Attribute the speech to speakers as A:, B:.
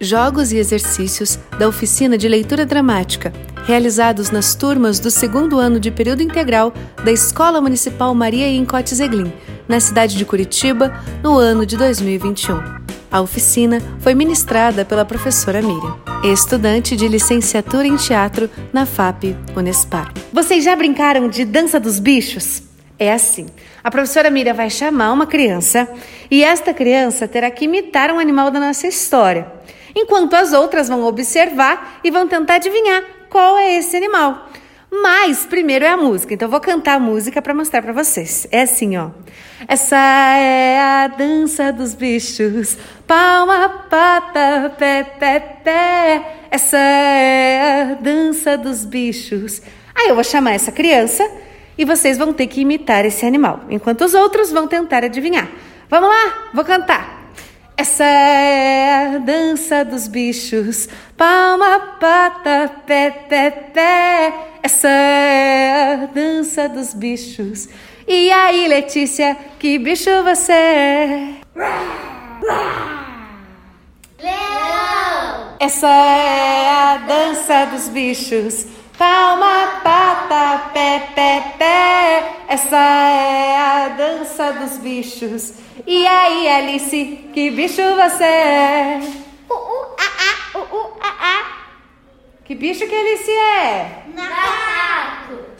A: jogos e exercícios da oficina de leitura dramática, realizados nas turmas do segundo ano de período integral da Escola Municipal Maria Incote Zeglin, na cidade de Curitiba, no ano de 2021. A oficina foi ministrada pela professora Miriam, estudante de licenciatura em teatro na FAP Unespar. Vocês já brincaram de dança dos bichos? É assim: a professora Miriam vai chamar uma criança e esta criança terá que imitar um animal da nossa história enquanto as outras vão observar e vão tentar adivinhar qual é esse animal. Mas primeiro é a música, então eu vou cantar a música para mostrar para vocês. É assim, ó. Essa é a dança dos bichos, palma, pata, pé, pé, pé. Essa é a dança dos bichos. Aí eu vou chamar essa criança e vocês vão ter que imitar esse animal, enquanto os outros vão tentar adivinhar. Vamos lá, vou cantar. Essa é a dança dos bichos, palma, pata, pé, pé, pé. Essa é a dança dos bichos. E aí, Letícia, que bicho você é?
B: Leão!
A: Essa é a dança dos bichos. Palma, pata, pé. Essa é a dança dos bichos. E aí, Alice, que bicho você é?
B: Uh, uh, ah, ah, uh, uh, ah.
A: Que bicho que Alice é?
B: Nada!